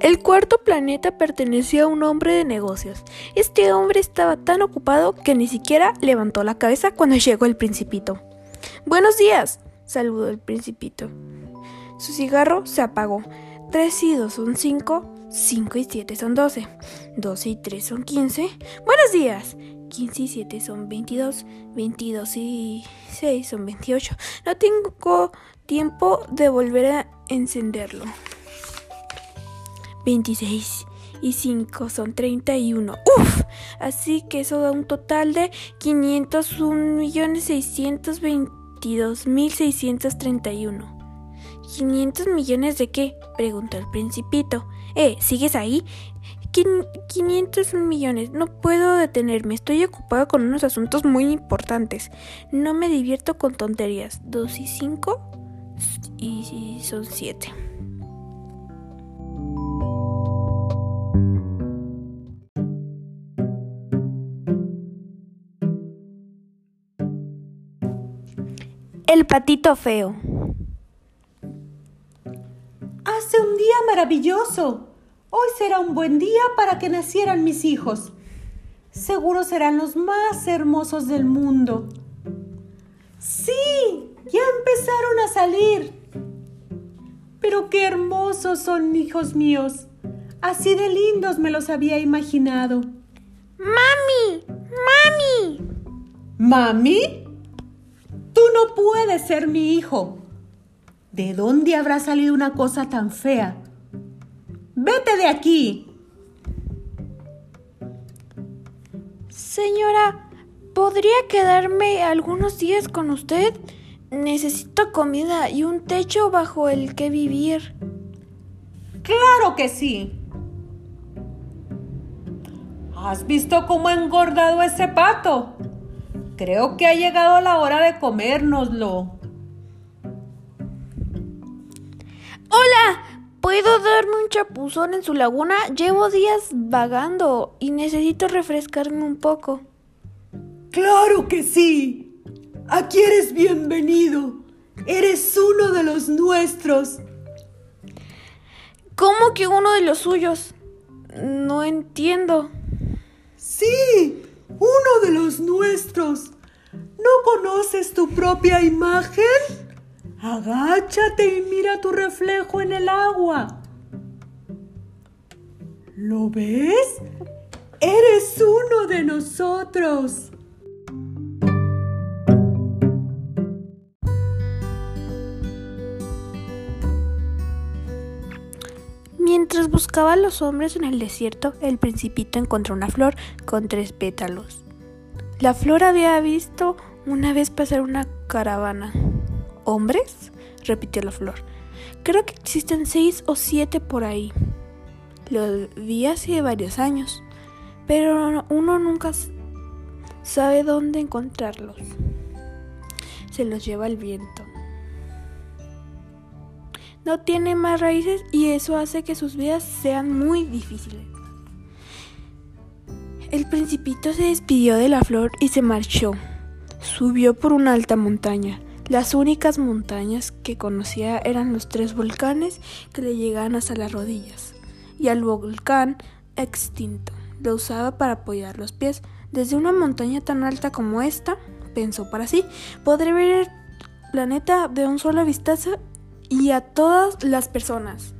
El cuarto planeta pertenecía a un hombre de negocios. Este hombre estaba tan ocupado que ni siquiera levantó la cabeza cuando llegó el principito. Buenos días, saludó el principito. Su cigarro se apagó. Tres y dos son cinco, cinco y siete son doce, doce y tres son quince. Buenos días. Quince y siete son veintidós, veintidós y seis son veintiocho. No tengo tiempo de volver a encenderlo. 26 y 5 son 31. ¡Uf! Así que eso da un total de 501.622.631. ¿500 millones de qué? preguntó el principito. Eh, ¿sigues ahí? 500 millones. No puedo detenerme. Estoy ocupado con unos asuntos muy importantes. No me divierto con tonterías. 2 y 5 y son 7. El patito feo. Hace un día maravilloso. Hoy será un buen día para que nacieran mis hijos. Seguro serán los más hermosos del mundo. Sí, ya empezaron a salir. Pero qué hermosos son hijos míos. Así de lindos me los había imaginado. ¡Mami! ¡Mami! ¿Mami? No puedes ser mi hijo. ¿De dónde habrá salido una cosa tan fea? Vete de aquí. Señora, ¿podría quedarme algunos días con usted? Necesito comida y un techo bajo el que vivir. Claro que sí. ¿Has visto cómo ha engordado ese pato? Creo que ha llegado la hora de comérnoslo. Hola, ¿puedo darme un chapuzón en su laguna? Llevo días vagando y necesito refrescarme un poco. Claro que sí. Aquí eres bienvenido. Eres uno de los nuestros. ¿Cómo que uno de los suyos? No entiendo. Sí, uno de los nuestros. ¿No conoces tu propia imagen? Agáchate y mira tu reflejo en el agua. ¿Lo ves? Eres uno de nosotros. Mientras buscaba a los hombres en el desierto, el principito encontró una flor con tres pétalos. La flor había visto una vez pasar una caravana. ¿Hombres? repitió la flor. Creo que existen seis o siete por ahí. Lo vi hace varios años, pero uno nunca sabe dónde encontrarlos. Se los lleva el viento no tiene más raíces y eso hace que sus vidas sean muy difíciles. El principito se despidió de la flor y se marchó. Subió por una alta montaña. Las únicas montañas que conocía eran los tres volcanes que le llegaban hasta las rodillas y al volcán extinto. Lo usaba para apoyar los pies. Desde una montaña tan alta como esta, pensó para sí, podré ver el planeta de un solo vistazo y a todas las personas.